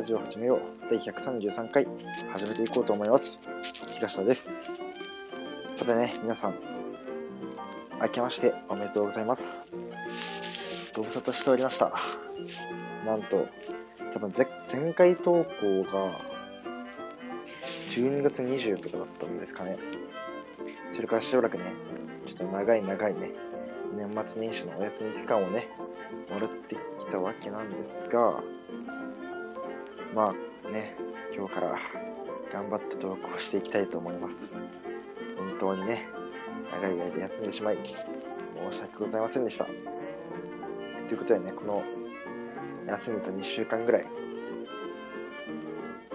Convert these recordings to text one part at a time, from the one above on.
ラジオ始めよう第133回始めていこうと思います。東田です。さてね、皆さん、明けましておめでとうございます。ご無沙汰しておりました。なんと、多分前前回投稿が12月20とかだったんですかね。それからしばらくね、ちょっと長い長いね、年末年始のお休み期間をね、もらってきたわけなんですが、まあね、今日から頑張って投稿していきたいと思います。本当にね、長い間休んでしまい、申し訳ございませんでした。ということでね、この休んでた2週間ぐらい、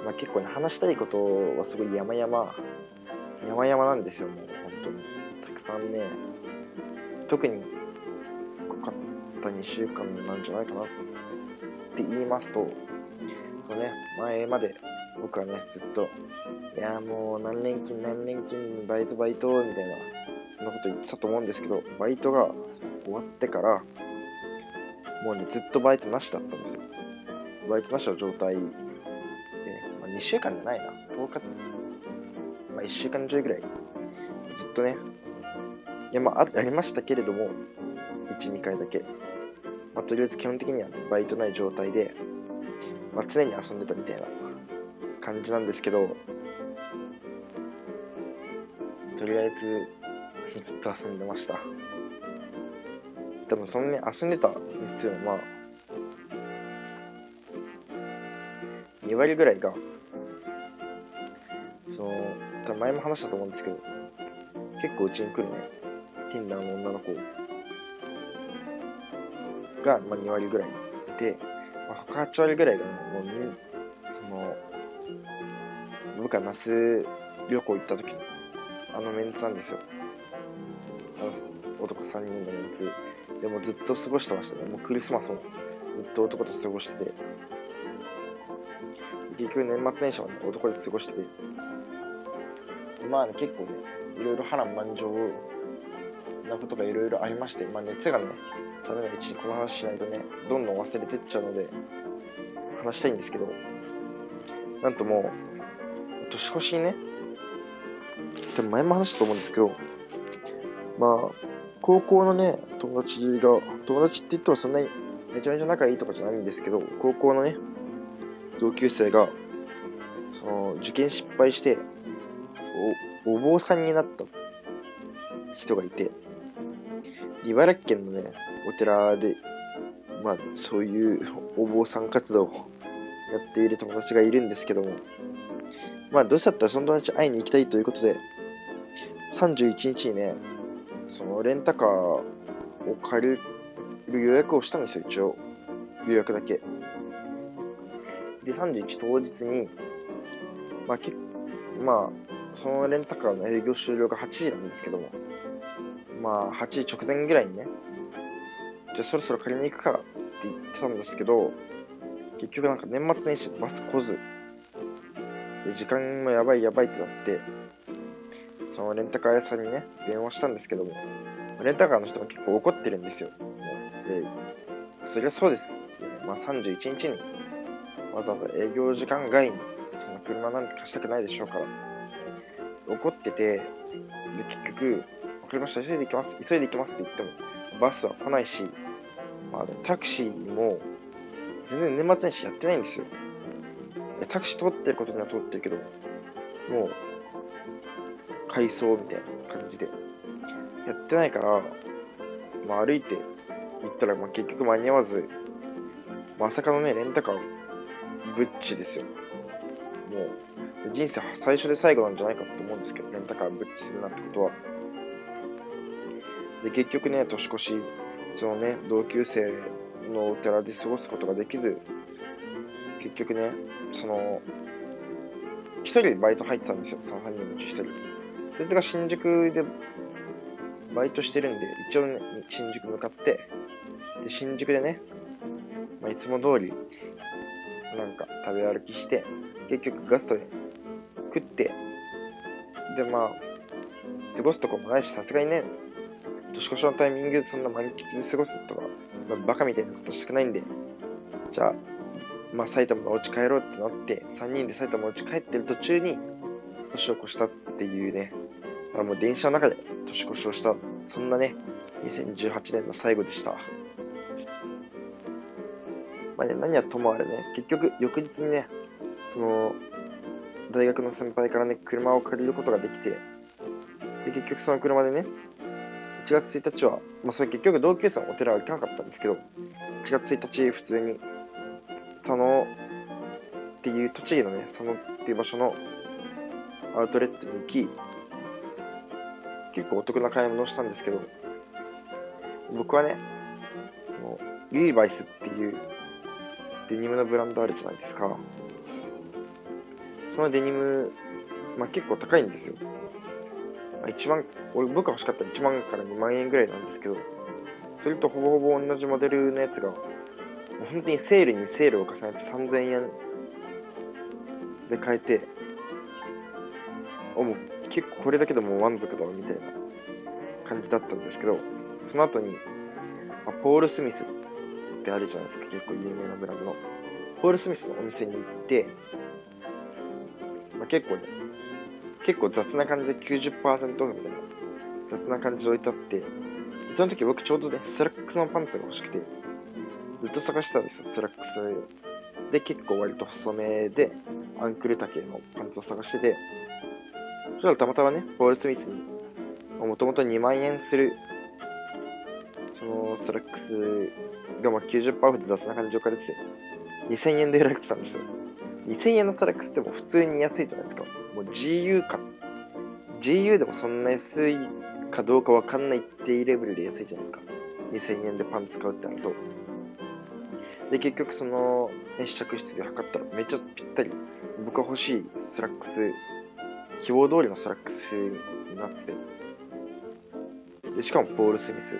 まあ結構ね、話したいことはすごい山々、山々なんですよ、もう本当に。たくさんね、特に濃かった2週間なんじゃないかなって言いますと、そのね、前まで僕はね、ずっと、いやもう何連勤何連勤、バイトバイト、みたいな、そんなこと言ってたと思うんですけど、バイトが終わってから、もうね、ずっとバイトなしだったんですよ。バイトなしの状態で、まあ、2週間じゃないな、10日、まあ1週間ちょいぐらい、ずっとね、いやまあ、ありましたけれども、1、2回だけ。まあ、とりあえず基本的には、バイトない状態で、まあ、常に遊んでたみたいな感じなんですけど、とりあえずずっと遊んでました。多分そのね、遊んでた日数のまあ、2割ぐらいが、その、多分前も話したと思うんですけど、結構うちに来るね、Tinder の女の子が、まあ、2割ぐらいで、8割ぐらいが、もう、その、僕が那須旅行行った時の、あのメンツなんですよ。あの男3人のメンツ。でもずっと過ごしてましたね。もうクリスマスもずっと男と過ごしてて。結局年末年始はね、男で過ごしてて。まあね、結構ね、いろいろ波乱万丈なことがいろいろありまして、まあ熱がね、冷めないうちにこの話しないとね、どんどん忘れてっちゃうので、話したいんですけど、なんともう、年越しにね、でも前も話したと思うんですけど、まあ、高校のね、友達が、友達って言ってもそんなにめちゃめちゃ仲いいとかじゃないんですけど、高校のね、同級生が、その、受験失敗して、お、お坊さんになった人がいて、茨城県のね、お寺で、まあ、そういうお坊さん活動をやっている友達がいるんですけども、まあ、どうせだったらその友達会いに行きたいということで、31日にね、そのレンタカーを借りる予約をしたんですよ、一応。予約だけ。で、31当日に、まあ、けまあ、そのレンタカーの営業終了が8時なんですけども、まあ、8時直前ぐらいにね、じゃあそろそろ借りに行くかって言ってたんですけど、結局なんか年末年始バス来ず、で時間もやばいやばいってなって、そのレンタカー屋さんにね、電話したんですけども、レンタカーの人も結構怒ってるんですよ。で、そりゃそうです、まあ31日にわざわざ営業時間外にその車なんて貸したくないでしょうから、怒ってて、で、結局、わかりました、急いで行きます、急いで行きますって言っても、バスは来ないし、あ、ね、タクシーも全然年末年始やってないんですよ。タクシー通ってることには通ってるけど、もう、改装みたいな感じで。やってないから、まあ歩いて行ったら、まあ結局間に合わず、まさかのね、レンタカー、ブッチですよ。もう、人生最初で最後なんじゃないかと思うんですけど、レンタカーブッチするなんてことは。で、結局ね、年越し、そのね、同級生のお寺で過ごすことができず、結局ね、その、一人バイト入ってたんですよ、その3人のうち一人。そいつが新宿でバイトしてるんで、一応、ね、新宿向かって、で、新宿でね、まあ、いつも通り、なんか食べ歩きして、結局ガストで食って、で、まあ、過ごすとこもないし、さすがにね、年越しのタイミングでそんな満喫で過ごすとか、まあ、バカみたいなことしたくないんで、じゃあ、まあ、埼玉のお家帰ろうってなって、3人で埼玉のお家帰ってる途中に、年を越したっていうね、あもう電車の中で年越しをした、そんなね、2018年の最後でした。まあね、何はともあれね、結局、翌日にね、その、大学の先輩からね、車を借りることができて、で、結局その車でね、1月1日は、まあそれ結局同級生のお寺は行かなかったんですけど、1月1日普通に、佐野っていう栃木のね、佐野っていう場所のアウトレットに行き、結構お得な買い物をしたんですけど、僕はね、もうリーバイスっていうデニムのブランドあるじゃないですか。そのデニム、まあ、結構高いんですよ。まあ、1万、俺僕が欲しかったら1万から2万円ぐらいなんですけど、それとほぼほぼ同じモデルのやつが、もう本当にセールにセールを重ねて3000円で買えて、もう結構これだけでも満足だみたいな感じだったんですけど、その後に、あ、ポール・スミスってあるじゃないですか、結構有名なブランドの。ポール・スミスのお店に行って、まあ、結構ね、結構雑な感じで90%オフみたいな、雑な感じで置いてあって、その時僕ちょうどね、スラックスのパンツが欲しくて、ずっと探してたんですよ、スラックスで結構割と細めで、アンクル丈のパンツを探してて、そしたらたまたまね、ポール・スミスに、もともと2万円する、そのスラックスがまあ90%オフで雑な感じで置かれてて、2000円で売られてたんですよ。2000円のスラックスっても普通に安いじゃないですか。もう GU か、GU でもそんな安いかどうかわかんないっていうレベルで安いじゃないですか。2000円でパンツ買うってなると。で、結局その、ね、試着室で測ったらめっちゃぴったり、僕が欲しいスラックス希望通りのスラックスになってて、でしかもポール・スミス。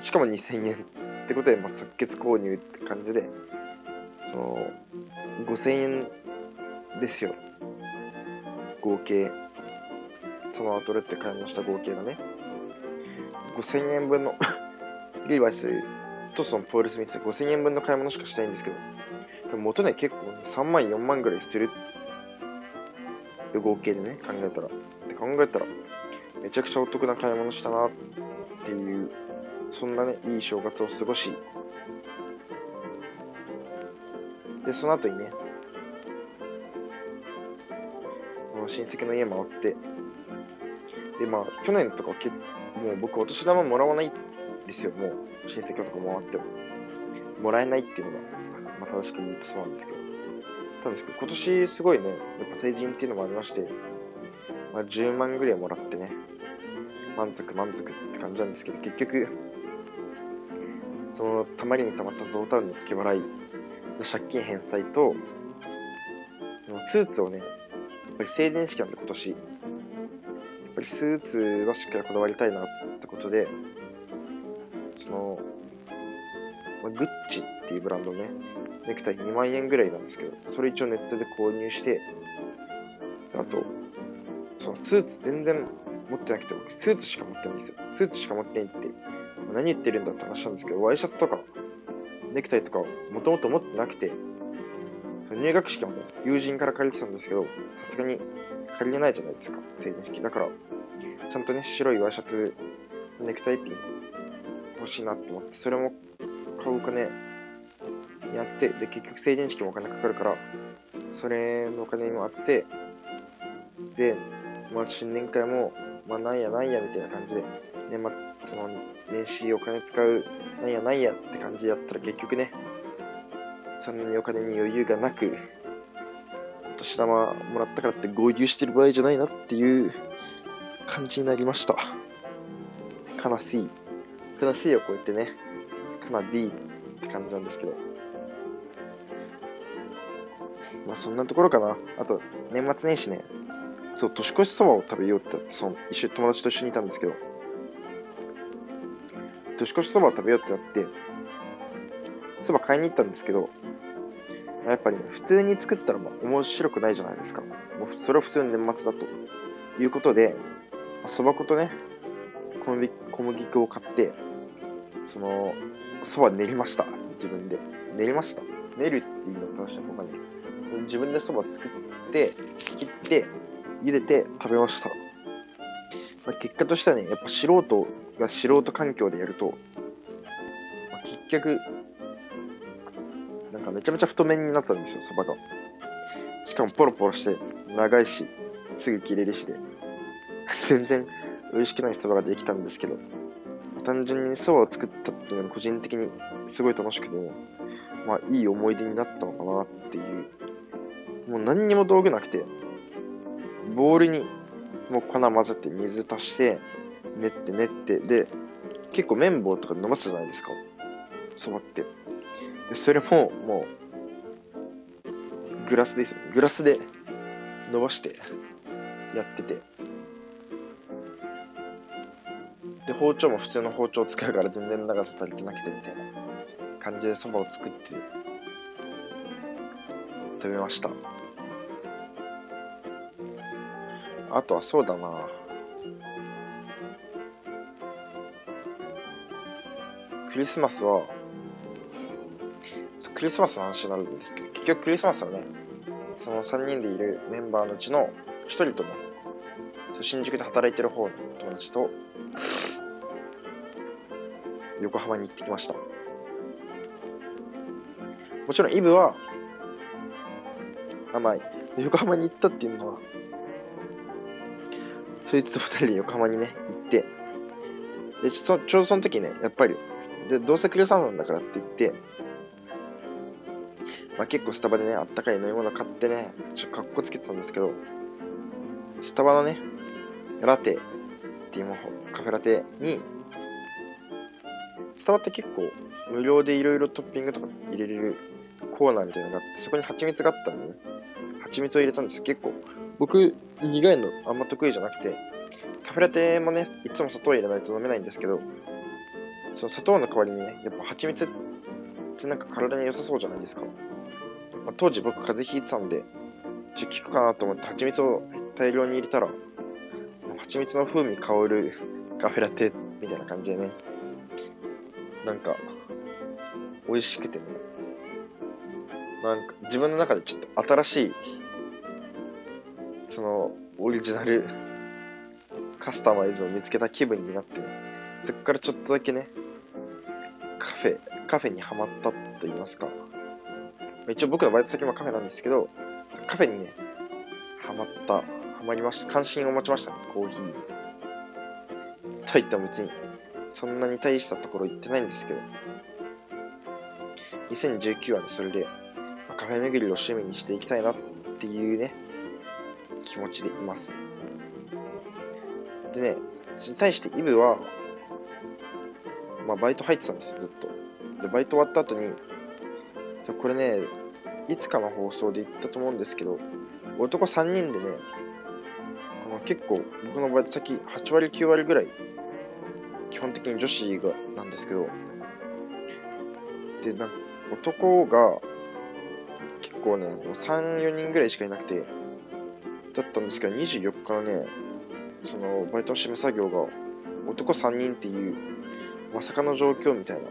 しかも2000円ってことで、まあ、即決購入って感じで、その、5000円ですよ。合計。そのアウトレット買い物した合計がね。5000円分の リーバイスとそのポール・スミスで5000円分の買い物しかしたいんですけど、でも元値結構、ね、3万、4万ぐらいするで、合計でね、考えたら。って考えたら、めちゃくちゃお得な買い物したなっていう、そんなね、いい正月を過ごし、で、その後にね、親戚の家回って、で、まあ、去年とかけもう僕、お年玉もらわないですよ、もう、親戚とか回っても。もらえないっていうのが、まあ、正しく言うとそうなんですけど。たんですけど、今年すごいね、やっぱ成人っていうのもありまして、まあ、10万ぐらいもらってね、満足満足って感じなんですけど、結局、そのたまりにたまったゾウタウンの付け払い借金返済と、そのスーツをね、やっぱり成人式なんで今年、やっぱりスーツはしっかりこだわりたいなってことで、その、まあ、グッチっていうブランドね、ネクタイ2万円ぐらいなんですけど、それ一応ネットで購入して、あと、そのスーツ全然持ってなくて、僕スーツしか持ってないんですよ。スーツしか持ってないって、何言ってるんだって話なんですけど、ワイシャツとか、ネクタイとかをもともと持ってなくて、入学式もね、友人から借りてたんですけど、さすがに借りれないじゃないですか、成人式。だから、ちゃんとね、白いワイシャツ、ネクタイピン欲しいなって思って、それも買うお金に当てて、で、結局成人式もお金かかるから、それのお金にも当てて、で、まあ、新年会も、まあ、なんやなんやみたいな感じで、年末、その、年始お金使う、なんやなんやって感じでやったら結局ね、そんなにお金に余裕がなく、お年玉もらったからって合流してる場合じゃないなっていう感じになりました。悲しい。悲しいを超えてね、かなりって感じなんですけど。まあそんなところかな。あと、年末年始ね、そう、年越しそばを食べようってって、その一緒友達と一緒にいたんですけど、年越しそばを食べようってなって、そば買いに行ったんですけど、やっぱりね、普通に作ったらまあ面白くないじゃないですか。もうそれは普通に年末だということで、そば粉とね、小麦小麦粉を買って、その、そば練りました。自分で。練りました。練るっていうのを正した他に、自分でそば作って、切って、茹でて食べました。まあ、結果としてはね、やっぱ素人が素人環境でやると、まあ、結局、なんかめちゃめちゃ太麺になったんですよ、そばが。しかもポロポロして、長いし、すぐ切れるしで、全然美味しくないそばができたんですけど、単純にそばを作ったっていうのは個人的にすごい楽しくて、まあいい思い出になったのかなっていう。もう何にも道具なくて、ボウルにもう粉混ぜて水足して、練って練って、で、結構綿棒とか伸ばすじゃないですか。そばって。でそれももう、グラスです。グラスで伸ばしてやってて。で、包丁も普通の包丁を使うから全然長さ足りてなくてみたいな感じでそばを作って食べました。あとはそうだなクリスマスは、クリスマスの話になるんですけど、結局クリスマスはね、その3人でいるメンバーのうちの1人とね、新宿で働いてる方の友達と、横浜に行ってきました。もちろんイブは、あ、まあ、横浜に行ったっていうのは、そいつと二人で横浜にね、行って、で、ちょちょうどその時ね、やっぱり、で、どうせクリスマスなんだからって言って、まあ結構スタバでね、あったかい飲み物買ってね、ちょっとかっこつけてたんですけど、スタバのね、ラテっていうもの、カフェラテに、スタバって結構無料でいろいろトッピングとか入れれるコーナーみたいなのがあって、そこに蜂蜜があったんでね、蜂蜜を入れたんです。結構、僕、苦いのあんま得意じゃなくて、カフェラテもね、いつも砂糖入れないと飲めないんですけど、その砂糖の代わりにね、やっぱ蜂蜜ってなんか体に良さそうじゃないですか。まあ、当時僕風邪ひいてたんで、ちょっと効くかなと思って蜂蜜を大量に入れたら、その蜂蜜の風味香るカフェラテみたいな感じでね、なんか、美味しくてね、なんか自分の中でちょっと新しい、そのオリジナルカスタマイズを見つけた気分になってね、そこからちょっとだけね、カフェ、カフェにはまったと言いますか。一応僕のバイト先もカフェなんですけど、カフェにね、ハマった、ハマりました。関心を持ちましたね、コーヒー。と言っても別に、そんなに大したところ行ってないんですけど、2019はね、それで、カフェ巡りを趣味にしていきたいなっていうね、気持ちでいます。でね、それに対してイブは、まあバイト入ってたんですよ、ずっと。で、バイト終わった後に、これね、いつかの放送で言ったと思うんですけど、男3人でね、この結構僕のバイト先8割9割ぐらい、基本的に女子がなんですけど、で、なんか男が結構ね、3、4人ぐらいしかいなくて、だったんですけど、24日のね、そのバイトの締め作業が男3人っていうまさかの状況みたいな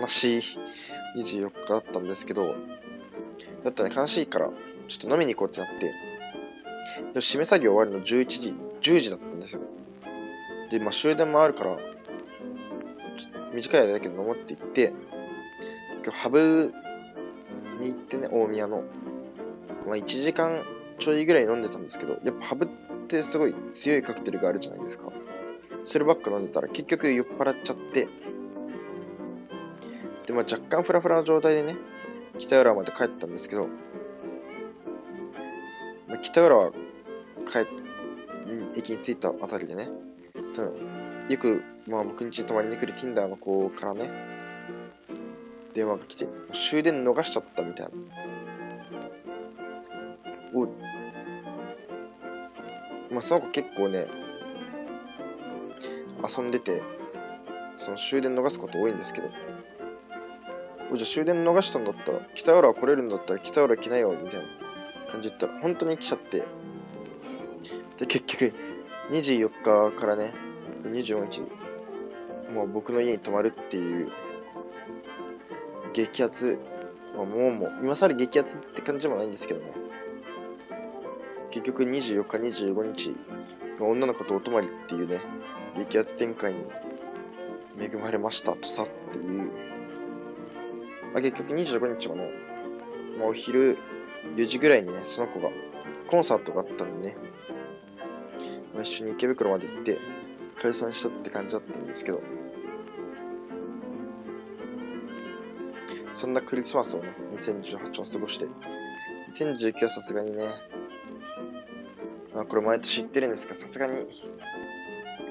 悲しい24日だったんですけどだったら、ね、悲しいからちょっと飲みに行こうってなってで締め作業終わるの11時10時だったんですよ。でまあ終電もあるから短い間だけど飲もうって言って今日ハブに行ってね大宮の。まあ1時間ちょいぐらい飲んでたんですけど、やっぱハブってすごい強いカクテルがあるじゃないですか。そればっか飲んでたら結局酔っ払っちゃって、で、まあ若干フラフラの状態でね、北浦まで帰ったんですけど、まあ、北浦和帰っ、駅に着いたあたりでね、そのよく、まあ僕に泊まりに来る Tinder の子からね、電話が来て、終電逃しちゃったみたいな。まあ、その子結構ね、遊んでて、その終電逃すこと多いんですけど、じゃあ終電逃したんだったら、北浦来れるんだったら北浦来ないよ、みたいな感じで言ったら、本当に来ちゃって、で、結局、24日からね、24日、もう僕の家に泊まるっていう激アツ、まあ、もうもう、今更激アツって感じでもないんですけどね。結局24日、25日、女の子とお泊まりっていうね、激アツ展開に恵まれましたとさっていう。まあ、結局25日はね、まあ、お昼4時ぐらいにね、その子がコンサートがあったんでね、まあ、一緒に池袋まで行って解散したって感じだったんですけど、そんなクリスマスをね、2018は過ごして、2019はさすがにね、まあこれ毎年言ってるんですけど、さすがに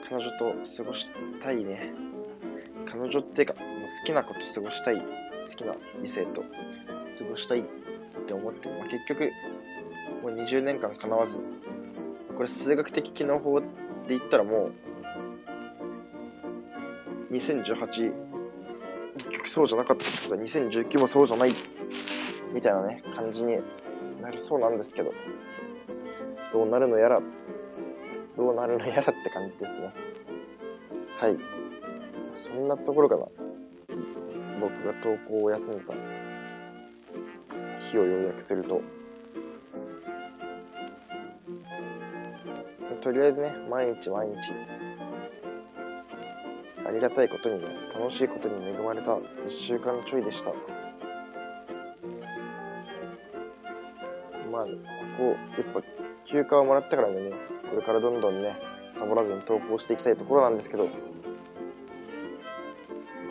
彼女と過ごしたいね。彼女っていうか、もう好きな子と過ごしたい、好きな異性と過ごしたいって思って、まあ、結局、もう20年間叶わず、これ数学的機能法で言ったらもう、2018結局そうじゃなかったけど、2019もそうじゃない、みたいなね、感じになりそうなんですけど、どうなるのやら、どうなるのやらって感じですね。はい。そんなところかな。僕が投稿を休んだ日を要約すると、とりあえずね、毎日毎日、ありがたいことにね、楽しいことに恵まれた1週間ちょいでした。まあ、ここ、やっぱ休暇をもらってからね、これからどんどんね、サボらずに投稿していきたいところなんですけど、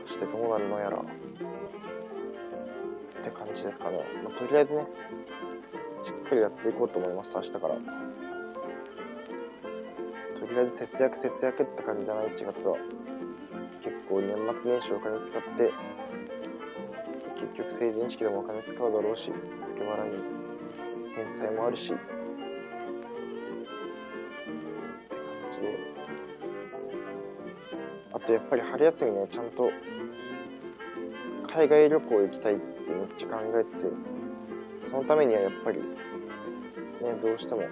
そしてどうなるのやら、って感じですかね。まあ、とりあえずね、しっかりやっていこうと思います、明日から。とりあえず節約節約って感じじゃない、1月は。結構年末年始お金使って結局成人式でもお金使うだろうし付け払いに返済もあるしとやっぱり春休みねちゃんと海外旅行行きたいってめっちゃ考えててそのためにはやっぱりねどうしても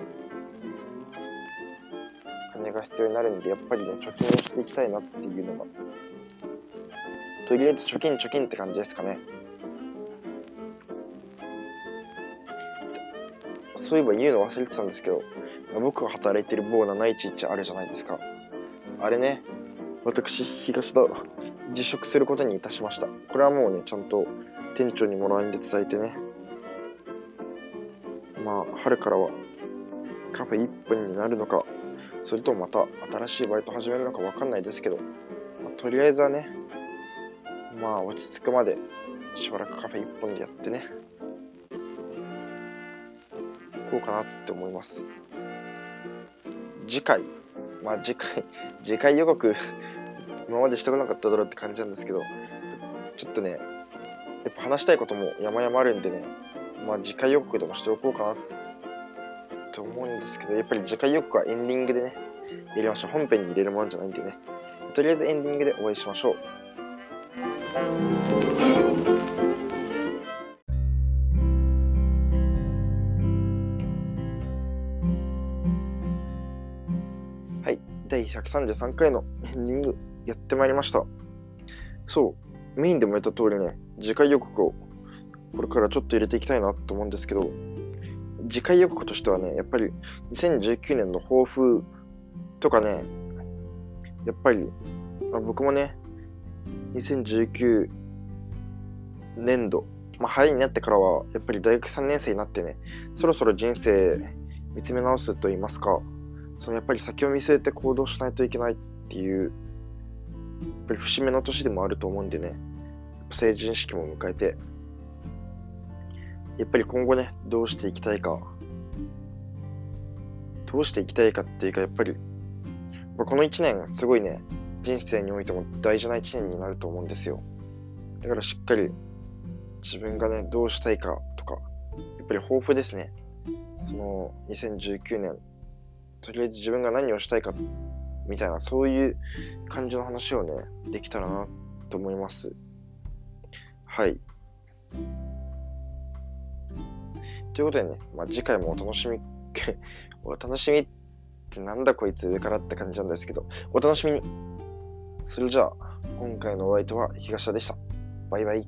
金が必要になるんでやっぱりね貯金をしていきたいなっていうのがとりあえず貯金貯金って感じですかね。そういえば言うの忘れてたんですけど、僕が働いてる某711あるじゃないですか。あれね、私、東田、辞職することにいたしました。これはもうね、ちゃんと店長にもらいんで伝えてね。まあ、春からはカフェ1本になるのか、それともまた新しいバイト始めるのかわかんないですけど、まあ、とりあえずはね、まあ落ち着くまでしばらくカフェ1本でやってねこうかなって思います次回まあ次回 次回予告 今までしてこなかっただろうって感じなんですけどちょっとねやっぱ話したいことも山々あるんでねまあ次回予告でもしておこうかなと思うんですけどやっぱり次回予告はエンディングでねやりましょう。本編に入れるものじゃないんでね。とりあえずエンディングでお会いしましょう。133回のエンディングやってまいりました。そう、メインでも言った通りね、次回予告をこれからちょっと入れていきたいなと思うんですけど、次回予告としてはね、やっぱり2019年の抱負とかね、やっぱり、まあ、僕もね、2019年度、まあ、春になってからは、やっぱり大学3年生になってね、そろそろ人生見つめ直すと言いますか、そのやっぱり先を見据えて行動しないといけないっていう、やっぱり節目の年でもあると思うんでね、成人式も迎えて、やっぱり今後ね、どうしていきたいか、どうしていきたいかっていうか、やっぱり、この1年、すごいね、人生においても大事な一年になると思うんですよ。だからしっかり自分がね、どうしたいかとか、やっぱり抱負ですね。その2019年、とりあえず自分が何をしたいかみたいな、そういう感じの話をね、できたらなと思います。はい。ということでね、まあ、次回もお楽しみ お楽しみってなんだこいつ上からって感じなんですけど、お楽しみにそれじゃあ、今回のお相手は東田でした。バイバイ。